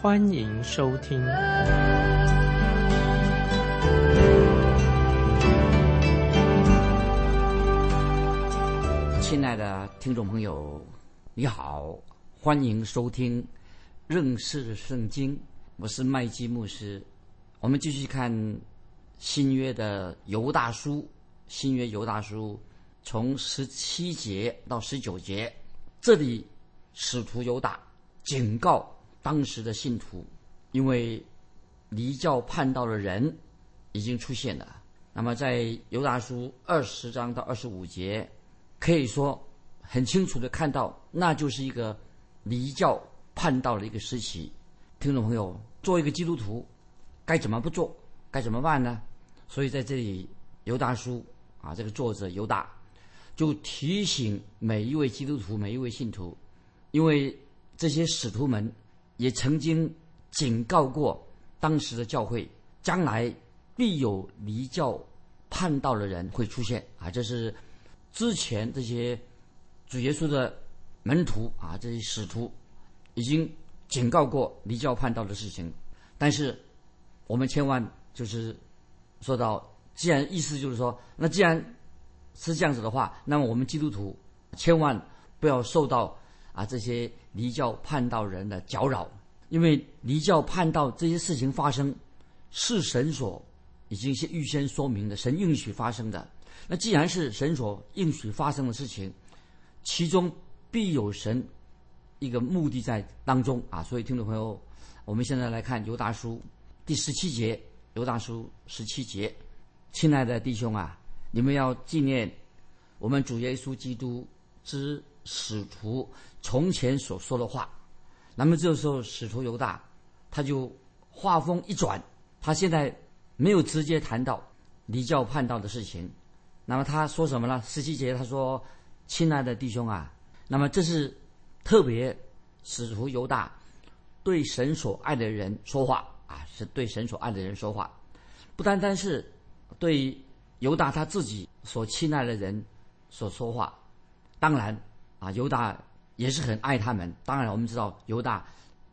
欢迎收听。亲爱的听众朋友，你好，欢迎收听认识圣经。我是麦基牧师。我们继续看新约的犹大书。新约犹大书从十七节到十九节，这里使徒犹大警告当时的信徒，因为离教叛道的人已经出现了。那么在犹大书二十章到二十五节，可以说很清楚的看到，那就是一个离教叛道的一个时期。听众朋友，做一个基督徒，该怎么不做？该怎么办呢？所以在这里犹大书。啊，这个作者犹大就提醒每一位基督徒、每一位信徒，因为这些使徒们也曾经警告过当时的教会，将来必有离教叛道的人会出现啊！这是之前这些主耶稣的门徒啊，这些使徒已经警告过离教叛道的事情。但是我们千万就是说到。既然意思就是说，那既然是这样子的话，那么我们基督徒千万不要受到啊这些离教叛道人的搅扰，因为离教叛道这些事情发生是神所已经先预先说明的，神允许发生的。那既然是神所允许发生的事情，其中必有神一个目的在当中啊。所以听众朋友，我们现在来看犹大书第十七节，犹大书十七节。亲爱的弟兄啊，你们要纪念我们主耶稣基督之使徒从前所说的话。那么这时候，使徒犹大他就话锋一转，他现在没有直接谈到离教叛道的事情。那么他说什么呢？十七节他说：“亲爱的弟兄啊，那么这是特别使徒犹大对神所爱的人说话啊，是对神所爱的人说话，不单单是。”对犹大他自己所亲爱的人所说话，当然啊，犹大也是很爱他们。当然，我们知道犹大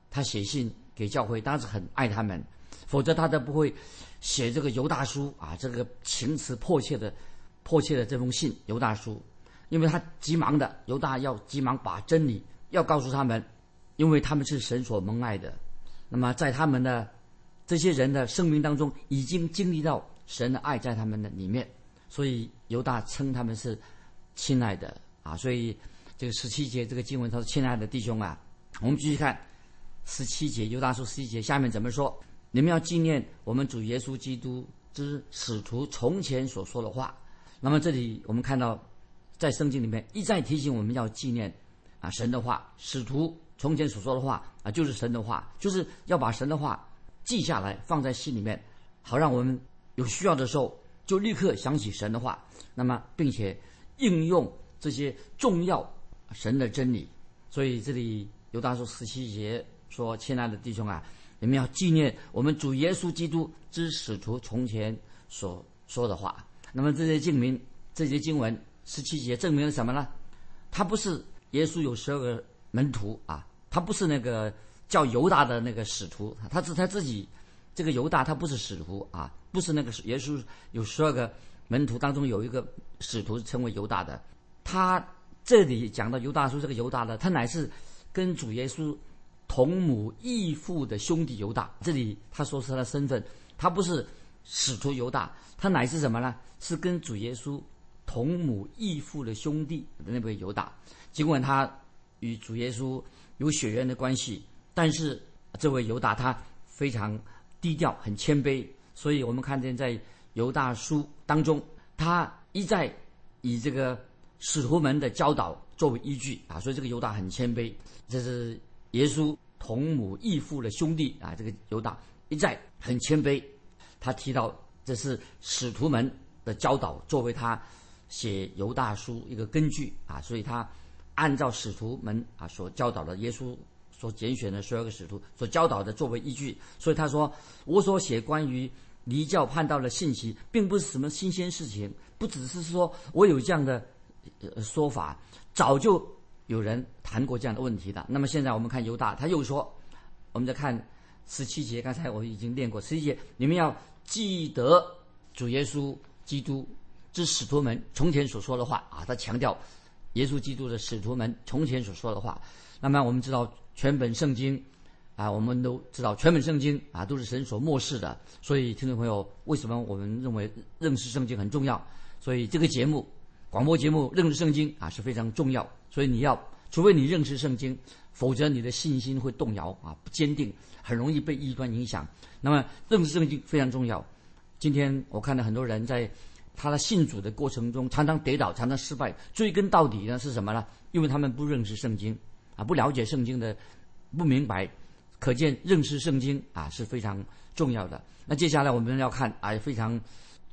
他写信给教会，当然是很爱他们，否则他都不会写这个犹大书啊，这个情辞迫切的、迫切的这封信。犹大书，因为他急忙的，犹大要急忙把真理要告诉他们，因为他们是神所蒙爱的。那么在他们的这些人的生命当中，已经经历到。神的爱在他们的里面，所以犹大称他们是亲爱的啊。所以这个十七节这个经文，他说：“亲爱的弟兄啊，我们继续看十七节。犹大书十七节下面怎么说？你们要纪念我们主耶稣基督之使徒从前所说的话。那么这里我们看到，在圣经里面一再提醒我们要纪念啊神的话，使徒从前所说的话啊，就是神的话，就是要把神的话记下来，放在心里面，好让我们。有需要的时候，就立刻想起神的话，那么并且应用这些重要神的真理。所以这里犹大说十七节说：“亲爱的弟兄啊，你们要纪念我们主耶稣基督之使徒从前所说的话。”那么这些经明、这些经文十七节证明了什么呢？他不是耶稣有十二个门徒啊，他不是那个叫犹大的那个使徒，他是他自己。这个犹大他不是使徒啊，不是那个耶稣有十二个门徒当中有一个使徒称为犹大的，他这里讲到犹大叔这个犹大的，他乃是跟主耶稣同母异父的兄弟犹大。这里他说是他的身份，他不是使徒犹大，他乃是什么呢？是跟主耶稣同母异父的兄弟的那位犹大。尽管他与主耶稣有血缘的关系，但是这位犹大他非常。低调很谦卑，所以我们看见在犹大书当中，他一再以这个使徒们的教导作为依据啊，所以这个犹大很谦卑。这是耶稣同母异父的兄弟啊，这个犹大一再很谦卑，他提到这是使徒们的教导，作为他写犹大书一个根据啊，所以他按照使徒们啊所教导的，耶稣所拣选的十二个使徒所教导的作为依据，所以他说我所写关于离教叛道的信息，并不是什么新鲜事情，不只是说我有这样的呃说法，早就有人谈过这样的问题的。那么现在我们看犹大，他又说，我们再看。十七节，刚才我已经念过。十七节，你们要记得主耶稣基督之使徒们从前所说的话啊！他强调耶稣基督的使徒们从前所说的话。那么我们知道全本圣经啊，我们都知道全本圣经啊都是神所漠视的。所以听众朋友，为什么我们认为认识圣经很重要？所以这个节目广播节目认识圣经啊是非常重要。所以你要，除非你认识圣经，否则你的信心会动摇啊，不坚定。很容易被异端影响。那么认识圣经非常重要。今天我看到很多人在他的信主的过程中，常常跌倒，常常失败。追根到底呢是什么呢？因为他们不认识圣经啊，不了解圣经的，不明白。可见认识圣经啊是非常重要的。那接下来我们要看啊非常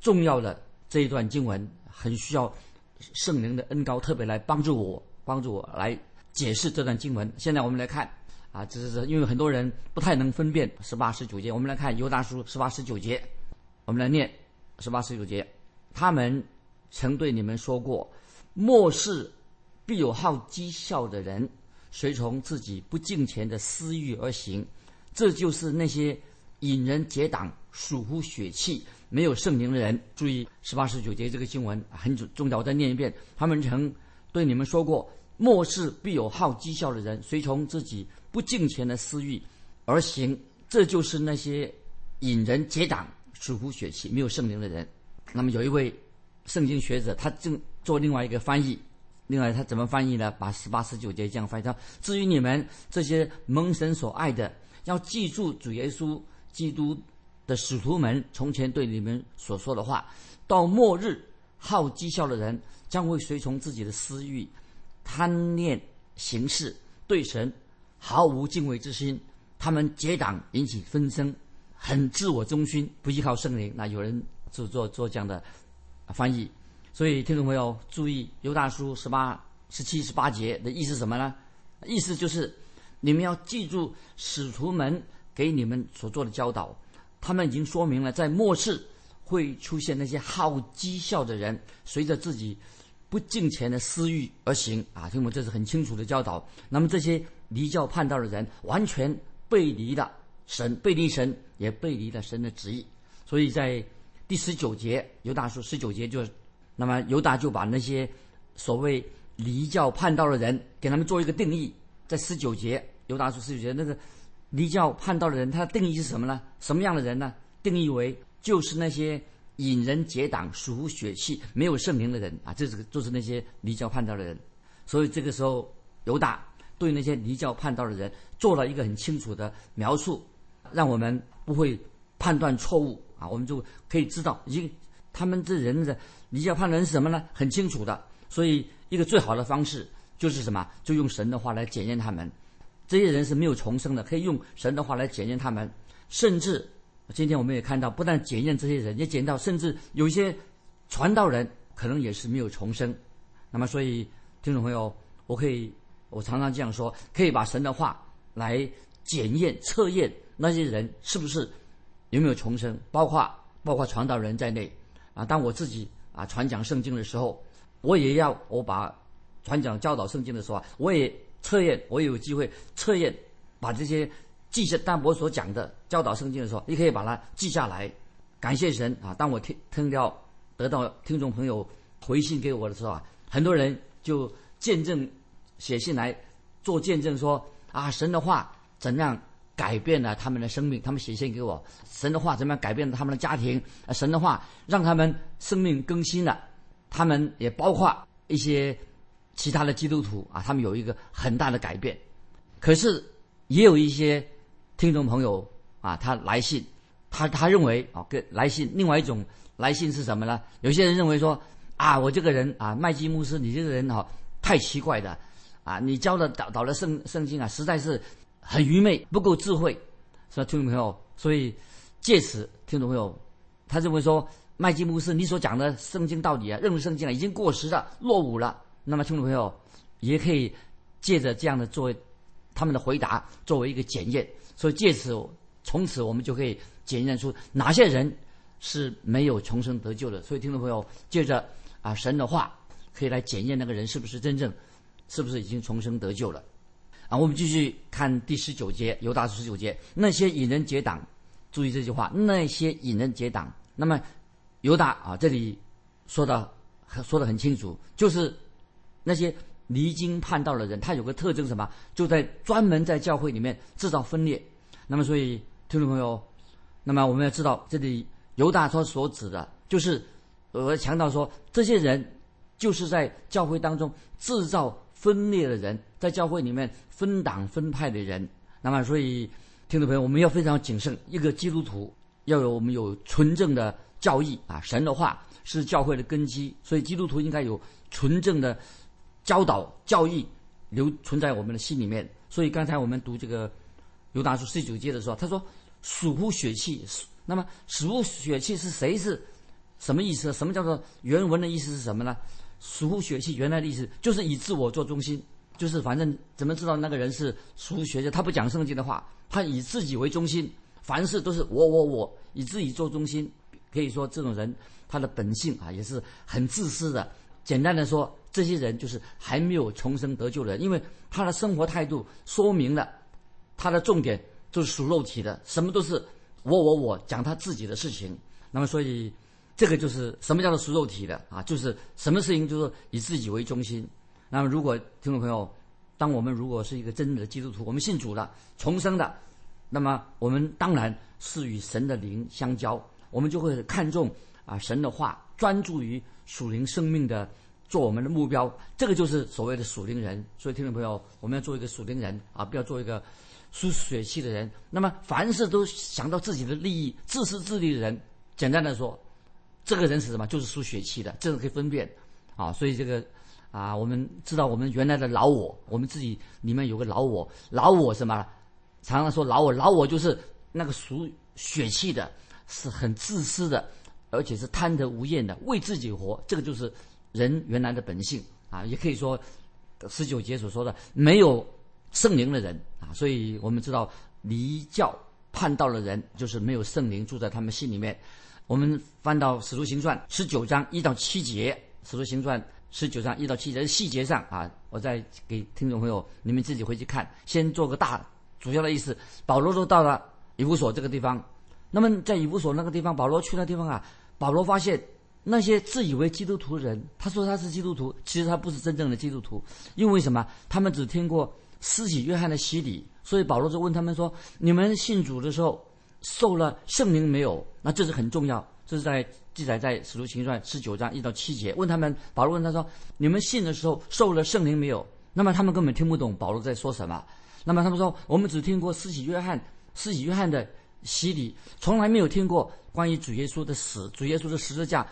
重要的这一段经文，很需要圣灵的恩高特别来帮助我，帮助我来解释这段经文。现在我们来看。啊，这是因为很多人不太能分辨十八十九节。我们来看《犹大书》十八十九节，我们来念十八十九节。他们曾对你们说过：“末世必有好讥笑的人，随从自己不敬虔的私欲而行。”这就是那些引人结党、属乎血气、没有圣灵的人。注意十八十九节这个经文很重要，我再念一遍。他们曾对你们说过：“末世必有好讥笑的人，随从自己。”不敬虔的私欲而行，这就是那些引人结党、属乎血气、没有圣灵的人。那么有一位圣经学者，他正做另外一个翻译。另外他怎么翻译呢？把十八、十九节这样翻译：他至于你们这些蒙神所爱的，要记住主耶稣基督的使徒们从前对你们所说的话。到末日，好讥笑的人将会随从自己的私欲，贪念行事，对神。毫无敬畏之心，他们结党引起纷争，很自我中心，不依靠圣灵。那有人就做做这样的翻译，所以听众朋友注意，犹大书十八、十七、十八节的意思什么呢？意思就是你们要记住使徒们给你们所做的教导，他们已经说明了，在末世会出现那些好讥笑的人，随着自己不敬虔的私欲而行啊！听我这是很清楚的教导。那么这些。离教叛道的人完全背离了神，背离神也背离了神的旨意。所以在第十九节，犹大书十九节就，那么犹大就把那些所谓离教叛道的人给他们做一个定义。在十九节，犹大书十九节那个离教叛道的人，他的定义是什么呢？什么样的人呢？定义为就是那些引人结党、属血气、没有圣灵的人啊，这是就是那些离教叛道的人。所以这个时候犹大。对那些离教叛道的人做了一个很清楚的描述，让我们不会判断错误啊，我们就可以知道，一他们这人的离教叛人是什么呢？很清楚的。所以，一个最好的方式就是什么？就用神的话来检验他们。这些人是没有重生的，可以用神的话来检验他们。甚至今天我们也看到，不但检验这些人，也检到甚至有一些传道人可能也是没有重生。那么，所以听众朋友，我可以。我常常这样说，可以把神的话来检验、测验那些人是不是有没有重生，包括包括传道人在内啊。当我自己啊传讲圣经的时候，我也要我把传讲教导圣经的时候，我也测验，我有机会测验，把这些记下。当我所讲的教导圣经的时候，你可以把它记下来。感谢神啊！当我听听到得到听众朋友回信给我的时候啊，很多人就见证。写信来做见证，说啊，神的话怎样改变了他们的生命？他们写信给我，神的话怎么样改变了他们的家庭？啊，神的话让他们生命更新了。他们也包括一些其他的基督徒啊，他们有一个很大的改变。可是也有一些听众朋友啊，他来信，他他认为啊，跟来信另外一种来信是什么呢？有些人认为说啊，我这个人啊，麦基牧师，你这个人哈太奇怪的。啊，你教的导导的圣圣经啊，实在是很愚昧，不够智慧，是吧？听众朋友，所以借此，听众朋友，他认为说麦基牧师你所讲的圣经道理啊，认为圣经啊已经过时了、落伍了。那么听众朋友也可以借着这样的作为他们的回答作为一个检验。所以借此，从此我们就可以检验出哪些人是没有重生得救的。所以听众朋友，借着啊神的话，可以来检验那个人是不是真正，是不是已经重生得救了。啊，我们继续看第十九节，犹大十九节，那些引人结党，注意这句话，那些引人结党。那么犹大啊，这里说的说的很清楚，就是那些离经叛道的人，他有个特征什么？就在专门在教会里面制造分裂。那么，所以听众朋友，那么我们要知道，这里犹大说所指的，就是我强调说，这些人就是在教会当中制造分裂的人，在教会里面。分党分派的人，那么所以听众朋友，我们要非常谨慎。一个基督徒要有我们有纯正的教义啊，神的话是教会的根基，所以基督徒应该有纯正的教导教义留存在我们的心里面。所以刚才我们读这个犹大书十九节的时候，他说属乎血气，那么属乎血气是谁是什么意思？什么叫做原文的意思是什么呢？属乎血气原来的意思就是以自我做中心。就是反正怎么知道那个人是属学者？他不讲圣经的话，他以自己为中心，凡事都是我我我，以自己做中心。可以说这种人他的本性啊也是很自私的。简单的说，这些人就是还没有重生得救的人，因为他的生活态度说明了他的重点就是属肉体的，什么都是我我我讲他自己的事情。那么所以这个就是什么叫做属肉体的啊？就是什么事情就是以自己为中心。那么，如果听众朋友，当我们如果是一个真正的基督徒，我们信主了，重生的，那么我们当然是与神的灵相交，我们就会看重啊神的话，专注于属灵生命的做我们的目标，这个就是所谓的属灵人。所以，听众朋友，我们要做一个属灵人啊，不要做一个输血气的人。那么，凡事都想到自己的利益、自私自利的人，简单的说，这个人是什么？就是输血气的，这个可以分辨啊。所以这个。啊，我们知道我们原来的老我，我们自己里面有个老我，老我什么？常常说老我，老我就是那个属血气的，是很自私的，而且是贪得无厌的，为自己活。这个就是人原来的本性啊，也可以说十九节所说的没有圣灵的人啊。所以我们知道离教叛道的人，就是没有圣灵住在他们心里面。我们翻到使徒行传十九章一到七节，使徒行传。十九章一到七节细节上啊，我再给听众朋友你们自己回去看。先做个大主要的意思。保罗都到了以弗所这个地方，那么在以弗所那个地方，保罗去那地方啊，保罗发现那些自以为基督徒的人，他说他是基督徒，其实他不是真正的基督徒，因为什么？他们只听过施洗约翰的洗礼，所以保罗就问他们说：你们信主的时候受了圣灵没有？那这是很重要，这是在。记载在《使徒行传》十九章一到七节。问他们，保罗问他说：“你们信的时候受了圣灵没有？”那么他们根本听不懂保罗在说什么。那么他们说：“我们只听过施洗约翰，施洗约翰的洗礼，从来没有听过关于主耶稣的死、主耶稣的十字架、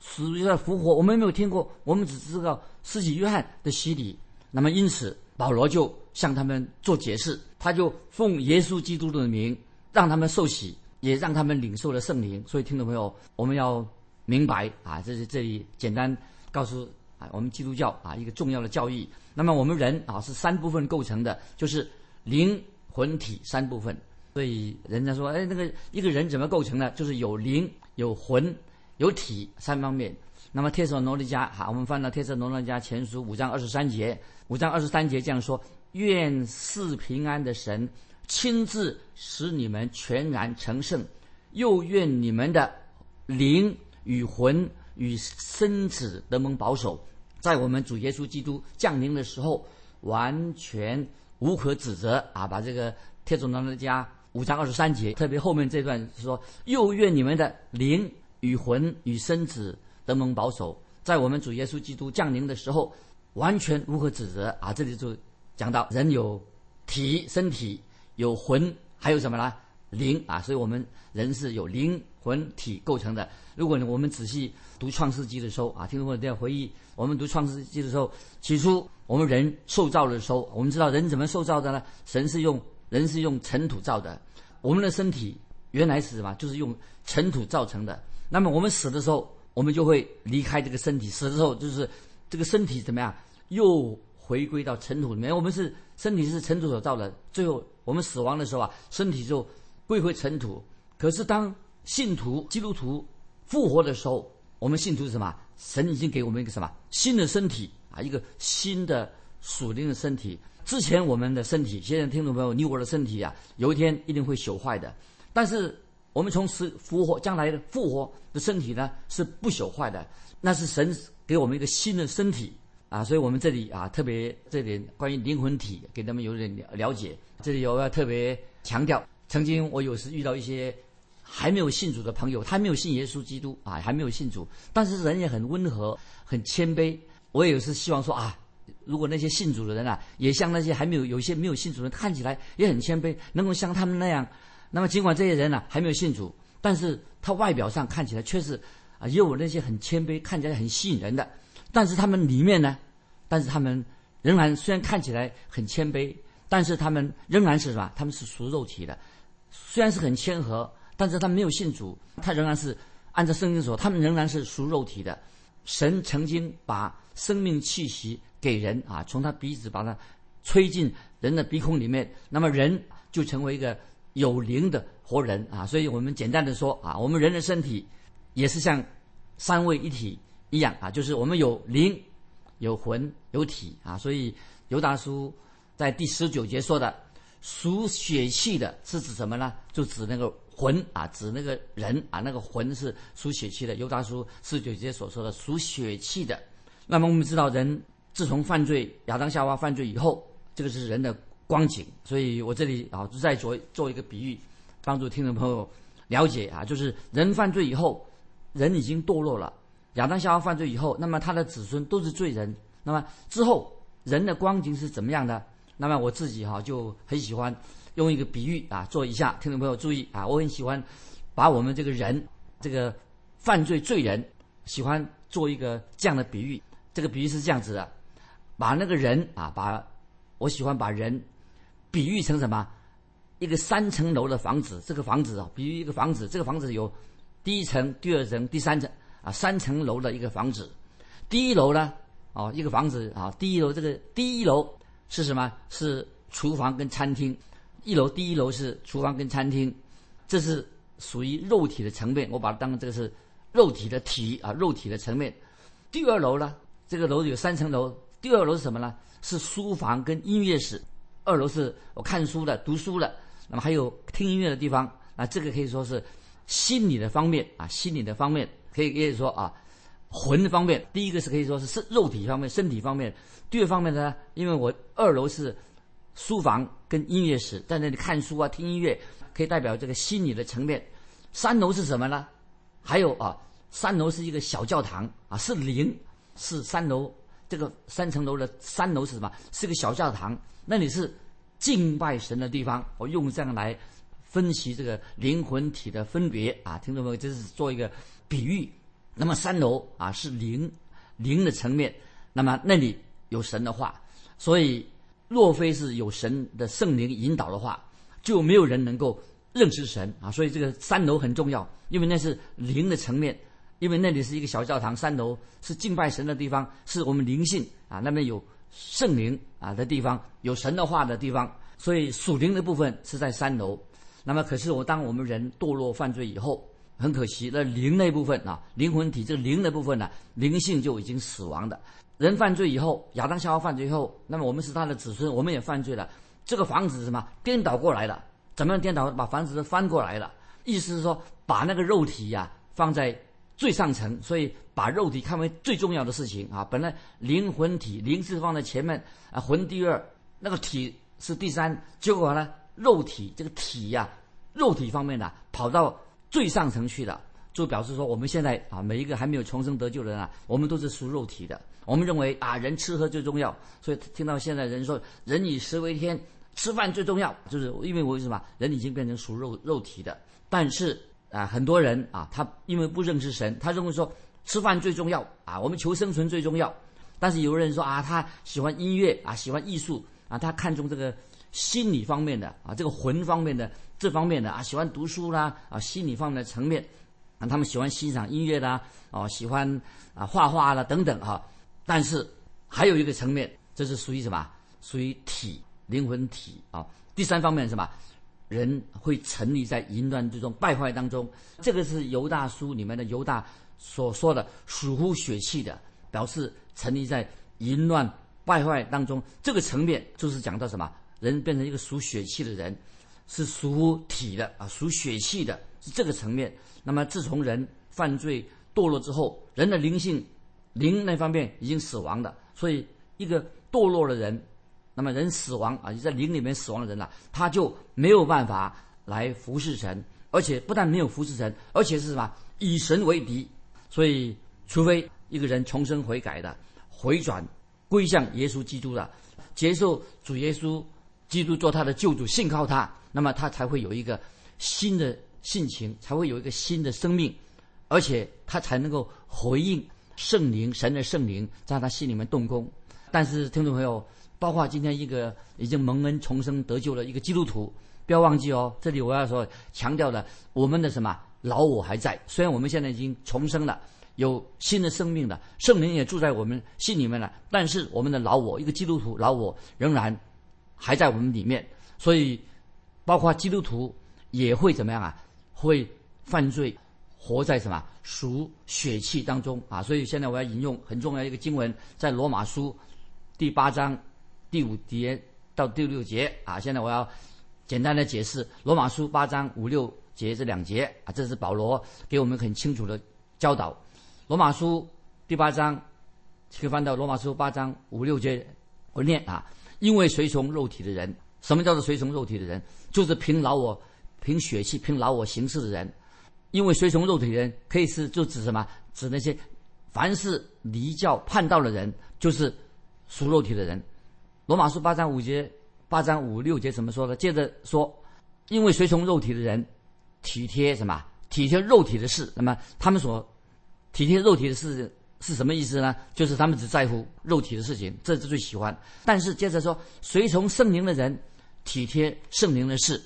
死的复活，我们没有听过。我们只知道施洗约翰的洗礼。那么因此，保罗就向他们做解释，他就奉耶稣基督的名让他们受洗。”也让他们领受了圣灵，所以听众朋友，我们要明白啊，这是这里简单告诉啊，我们基督教啊一个重要的教义。那么我们人啊是三部分构成的，就是灵魂体三部分。所以人家说，哎，那个一个人怎么构成呢？就是有灵、有魂、有体三方面。那么《帖撒罗尼迦》哈，我们翻到《帖撒罗尼迦前书》五章二十三节，五章二十三节这样说：愿赐平安的神。亲自使你们全然成圣，又愿你们的灵与魂与身子得蒙保守，在我们主耶稣基督降临的时候，完全无可指责啊！把这个贴主当的家五章二十三节，特别后面这段说，又愿你们的灵与魂与身子得蒙保守，在我们主耶稣基督降临的时候，完全无可指责啊！这里就讲到人有体身体。有魂，还有什么呢？灵啊！所以我们人是有灵魂体构成的。如果我们仔细读《创世纪》的时候啊，听众朋友都要回忆，我们读《创世纪》的时候，起初我们人受造的时候，我们知道人怎么受造的呢？神是用人是用尘土造的，我们的身体原来是什么？就是用尘土造成的。那么我们死的时候，我们就会离开这个身体。死的时候，就是这个身体怎么样？又回归到尘土里面。我们是身体是尘土所造的，最后我们死亡的时候啊，身体就归回尘土。可是当信徒基督徒复活的时候，我们信徒是什么？神已经给我们一个什么新的身体啊？一个新的属灵的身体。之前我们的身体，现在听众朋友，你我的身体啊，有一天一定会朽坏的。但是我们从死复活，将来的复活的身体呢，是不朽坏的。那是神给我们一个新的身体啊，所以我们这里啊，特别这点关于灵魂体，给他们有点了解。这里我要特别强调，曾经我有时遇到一些还没有信主的朋友，他没有信耶稣基督啊，还没有信主，但是人也很温和，很谦卑。我也是希望说啊。如果那些信主的人啊，也像那些还没有有一些没有信主的人，看起来也很谦卑，能够像他们那样，那么尽管这些人呢还没有信主，但是他外表上看起来却是啊，也有那些很谦卑，看起来很吸引人的，但是他们里面呢，但是他们仍然虽然看起来很谦卑，但是他们仍然是什么？他们是属肉体的，虽然是很谦和，但是他没有信主，他仍然是按照圣经说，他们仍然是属肉体的。神曾经把生命气息。给人啊，从他鼻子把它吹进人的鼻孔里面，那么人就成为一个有灵的活人啊。所以我们简单的说啊，我们人的身体也是像三位一体一样啊，就是我们有灵、有魂、有体啊。所以尤达书在第十九节说的属血气的是指什么呢？就指那个魂啊，指那个人啊，那个魂是属血气的。尤达书十九节所说的属血气的，那么我们知道人。自从犯罪，亚当夏娃犯罪以后，这个是人的光景。所以我这里啊，就再做做一个比喻，帮助听众朋友了解啊，就是人犯罪以后，人已经堕落了。亚当夏娃犯罪以后，那么他的子孙都是罪人。那么之后人的光景是怎么样的？那么我自己哈就很喜欢用一个比喻啊，做一下听众朋友注意啊，我很喜欢把我们这个人这个犯罪罪人，喜欢做一个这样的比喻。这个比喻是这样子的。把那个人啊，把我喜欢把人比喻成什么？一个三层楼的房子。这个房子啊，比喻一个房子。这个房子有第一层、第二层、第三层啊，三层楼的一个房子。第一楼呢，哦，一个房子啊，第一楼这个第一楼是什么？是厨房跟餐厅。一楼第一楼是厨房跟餐厅，这是属于肉体的层面。我把它当这个是肉体的体啊，肉体的层面。第二楼呢，这个楼有三层楼。第二楼是什么呢？是书房跟音乐室。二楼是我看书的、读书的，那么还有听音乐的地方。啊，这个可以说是心理的方面啊，心理的方面可以可以说啊，魂的方面。第一个是可以说是身肉体方面、身体方面。第二方面呢，因为我二楼是书房跟音乐室，在那里看书啊、听音乐，可以代表这个心理的层面。三楼是什么呢？还有啊，三楼是一个小教堂啊，是灵，是三楼。这个三层楼的三楼是什么？是个小教堂，那里是敬拜神的地方。我用这样来分析这个灵魂体的分别啊，听众朋友，这是做一个比喻。那么三楼啊是灵灵的层面，那么那里有神的话，所以若非是有神的圣灵引导的话，就没有人能够认识神啊。所以这个三楼很重要，因为那是灵的层面。因为那里是一个小教堂，三楼是敬拜神的地方，是我们灵性啊，那边有圣灵啊的地方，有神的话的地方，所以属灵的部分是在三楼。那么，可是我当我们人堕落犯罪以后，很可惜，那灵那部分啊，灵魂体这灵的部分呢，灵性就已经死亡的。人犯罪以后，亚当夏娃犯罪以后，那么我们是他的子孙，我们也犯罪了。这个房子是什么？颠倒过来了？怎么样颠倒？把房子翻过来了？意思是说，把那个肉体呀放在。最上层，所以把肉体看为最重要的事情啊！本来灵魂体灵是放在前面啊，魂第二，那个体是第三。结果呢，肉体这个体呀，肉体方面呢，跑到最上层去了，就表示说我们现在啊，每一个还没有重生得救的人啊，我们都是属肉体的。我们认为啊，人吃喝最重要，所以听到现在人说人以食为天，吃饭最重要，就是因为我为什么人已经变成属肉肉体的，但是。啊，很多人啊，他因为不认识神，他认为说吃饭最重要啊，我们求生存最重要。但是有人说啊，他喜欢音乐啊，喜欢艺术啊，他看重这个心理方面的啊，这个魂方面的这方面的啊，喜欢读书啦啊，心理方面的层面啊，他们喜欢欣赏音乐啦，哦，喜欢啊画画啦等等哈。但是还有一个层面，这是属于什么？属于体灵魂体啊。第三方面是什么？人会沉溺在淫乱之中、败坏当中。这个是犹大书里面的犹大所说的属乎血气的，表示沉溺在淫乱败坏当中。这个层面就是讲到什么？人变成一个属血气的人，是属体的啊，属血气的，是这个层面。那么自从人犯罪堕落之后，人的灵性灵那方面已经死亡了，所以一个堕落的人。那么人死亡啊，你在灵里面死亡的人呐，他就没有办法来服侍神，而且不但没有服侍神，而且是什么以神为敌。所以，除非一个人重生悔改的，回转归向耶稣基督的，接受主耶稣基督做他的救主，信靠他，那么他才会有一个新的性情，才会有一个新的生命，而且他才能够回应圣灵神的圣灵在他心里面动工。但是，听众朋友。包括今天一个已经蒙恩重生得救的一个基督徒，不要忘记哦。这里我要说强调的，我们的什么老我还在。虽然我们现在已经重生了，有新的生命了，圣灵也住在我们心里面了，但是我们的老我，一个基督徒老我仍然还在我们里面。所以，包括基督徒也会怎么样啊？会犯罪，活在什么属血气当中啊？所以现在我要引用很重要一个经文，在罗马书第八章。第五节到第六节啊，现在我要简单的解释罗马书八章五六节这两节啊，这是保罗给我们很清楚的教导。罗马书第八章，可以翻到罗马书八章五六节，我念啊，因为随从肉体的人，什么叫做随从肉体的人？就是凭老我、凭血气、凭老我行事的人。因为随从肉体的人，可以是就指什么？指那些凡是离教叛道的人，就是属肉体的人。罗马书八章五节，八章五六节怎么说的？接着说，因为随从肉体的人，体贴什么？体贴肉体的事。那么他们所体贴肉体的事是什么意思呢？就是他们只在乎肉体的事情，这是最喜欢。但是接着说，随从圣灵的人，体贴圣灵的事。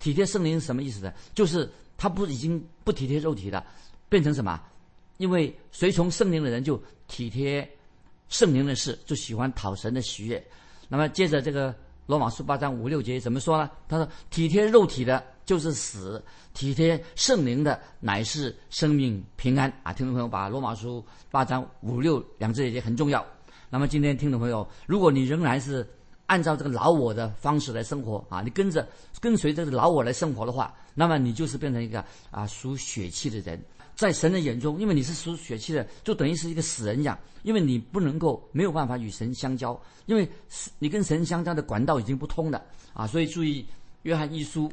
体贴圣灵是什么意思呢？就是他不已经不体贴肉体了，变成什么？因为随从圣灵的人就体贴圣灵的事，就喜欢讨神的喜悦。那么接着这个罗马书八章五六节怎么说呢？他说：“体贴肉体的，就是死；体贴圣灵的，乃是生命平安。”啊，听众朋友，把罗马书八章五六两字也很重要。那么今天听众朋友，如果你仍然是按照这个老我的方式来生活啊，你跟着跟随这个老我来生活的话，那么你就是变成一个啊属血气的人。在神的眼中，因为你是属血气的，就等于是一个死人一样，因为你不能够没有办法与神相交，因为你跟神相交的管道已经不通了啊！所以注意约翰一书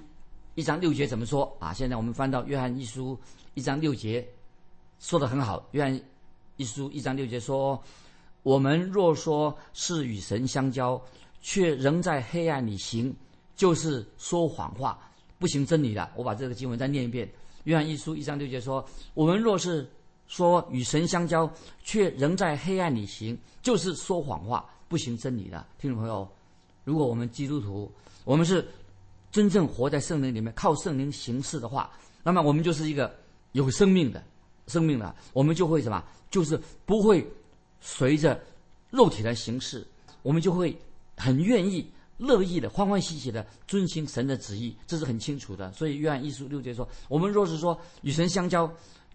一章六节怎么说啊？现在我们翻到约翰一书一章六节，说的很好。约翰一书一章六节说：“我们若说是与神相交，却仍在黑暗里行，就是说谎话，不行真理的。”我把这个经文再念一遍。约翰一书一章六节说：“我们若是说与神相交，却仍在黑暗里行，就是说谎话，不行真理的。”听众朋友，如果我们基督徒，我们是真正活在圣灵里面，靠圣灵行事的话，那么我们就是一个有生命的生命的。我们就会什么？就是不会随着肉体来行事，我们就会很愿意。乐意的、欢欢喜喜的遵行神的旨意，这是很清楚的。所以约翰一书六节说：“我们若是说与神相交，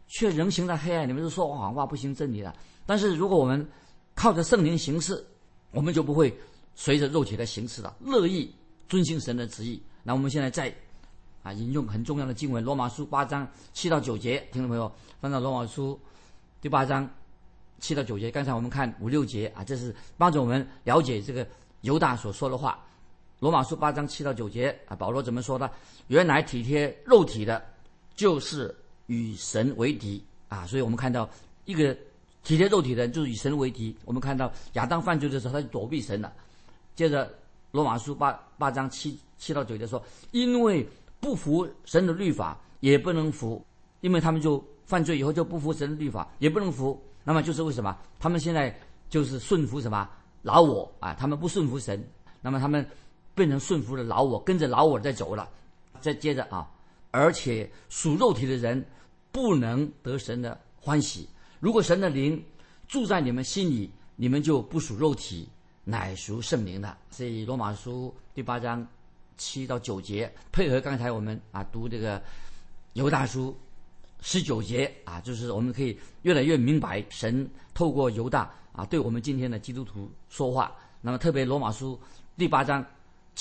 却仍行在黑暗，你们是说谎话，不行真理的。但是如果我们靠着圣灵行事，我们就不会随着肉体的行事了，乐意遵行神的旨意。那我们现在再啊引用很重要的经文，《罗马书》八章七到九节，听众朋友翻到《罗马书》第八章七到九节。刚才我们看五六节啊，这是帮助我们了解这个犹大所说的话。罗马书八章七到九节啊，保罗怎么说的？原来体贴肉体的，就是与神为敌啊！所以我们看到一个体贴肉体的人，就是与神为敌。我们看到亚当犯罪的时候，他就躲避神了。接着罗马书八八章七七到九节说，因为不服神的律法，也不能服，因为他们就犯罪以后就不服神的律法，也不能服。那么就是为什么？他们现在就是顺服什么老我啊？他们不顺服神，那么他们。变成顺服的老我，跟着老我在走了。再接着啊，而且属肉体的人不能得神的欢喜。如果神的灵住在你们心里，你们就不属肉体，乃属圣灵的。所以罗马书第八章七到九节，配合刚才我们啊读这个犹大书十九节啊，就是我们可以越来越明白神透过犹大啊对我们今天的基督徒说话。那么特别罗马书第八章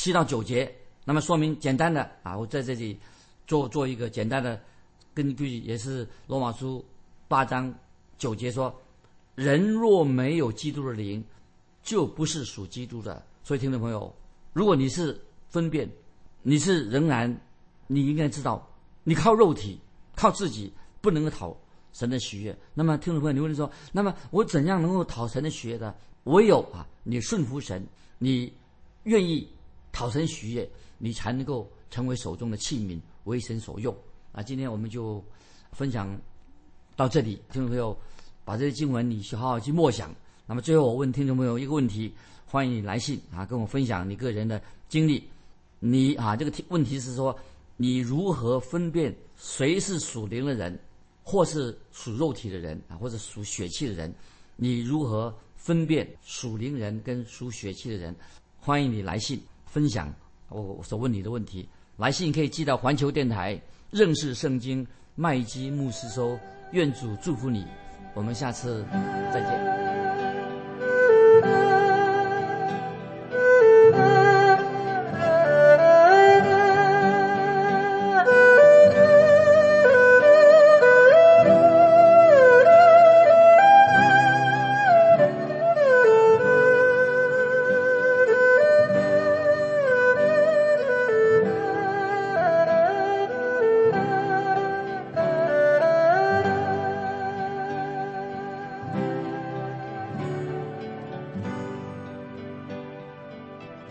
七到九节，那么说明简单的啊，我在这里做做一个简单的根据，也是罗马书八章九节说：人若没有基督的灵，就不是属基督的。所以听众朋友，如果你是分辨，你是仍然，你应该知道，你靠肉体靠自己不能够讨神的喜悦。那么听众朋友，你问说，那么我怎样能够讨神的喜悦呢？唯有啊，你顺服神，你愿意讨神喜悦，你才能够成为手中的器皿，为神所用。啊，今天我们就分享到这里，听众朋友，把这些经文你去好好去默想。那么最后我问听众朋友一个问题，欢迎你来信啊，跟我分享你个人的经历。你啊，这个题问题是说，你如何分辨谁是属灵的人，或是属肉体的人啊，或者属血气的人？你如何？分辨属灵人跟属血气的人，欢迎你来信分享我所问你的问题。来信可以寄到环球电台认识圣经麦基牧师收。愿主祝福你，我们下次再见。